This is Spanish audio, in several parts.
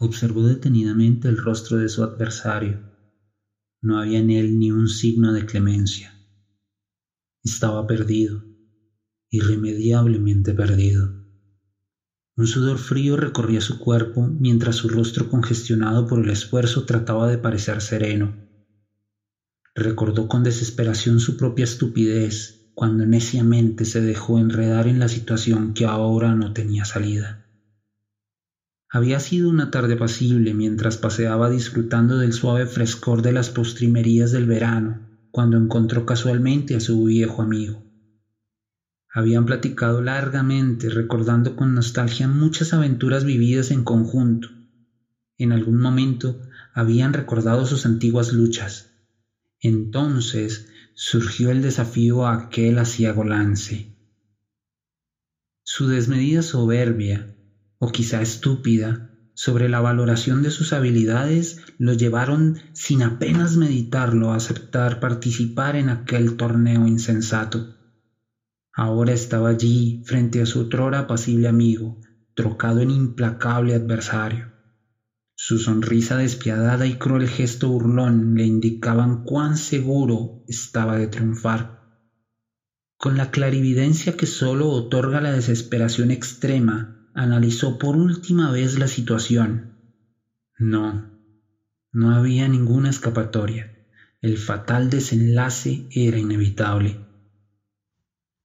Observó detenidamente el rostro de su adversario. No había en él ni un signo de clemencia. Estaba perdido, irremediablemente perdido. Un sudor frío recorría su cuerpo mientras su rostro congestionado por el esfuerzo trataba de parecer sereno. Recordó con desesperación su propia estupidez cuando neciamente se dejó enredar en la situación que ahora no tenía salida. Había sido una tarde pasible mientras paseaba disfrutando del suave frescor de las postrimerías del verano, cuando encontró casualmente a su viejo amigo. Habían platicado largamente, recordando con nostalgia muchas aventuras vividas en conjunto. En algún momento habían recordado sus antiguas luchas. Entonces surgió el desafío a aquel aciago lance. Su desmedida soberbia, o quizá estúpida, sobre la valoración de sus habilidades lo llevaron sin apenas meditarlo a aceptar participar en aquel torneo insensato. Ahora estaba allí frente a su otrora apacible amigo, trocado en implacable adversario. Su sonrisa despiadada y cruel gesto burlón le indicaban cuán seguro estaba de triunfar. Con la clarividencia que sólo otorga la desesperación extrema, analizó por última vez la situación. No, no había ninguna escapatoria. El fatal desenlace era inevitable.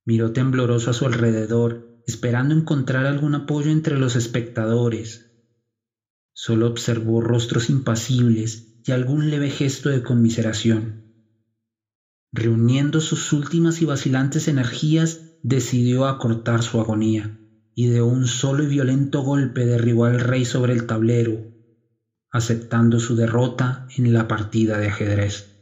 Miró tembloroso a su alrededor, esperando encontrar algún apoyo entre los espectadores. Solo observó rostros impasibles y algún leve gesto de conmiseración. Reuniendo sus últimas y vacilantes energías, decidió acortar su agonía, y de un solo y violento golpe derribó al rey sobre el tablero, aceptando su derrota en la partida de ajedrez.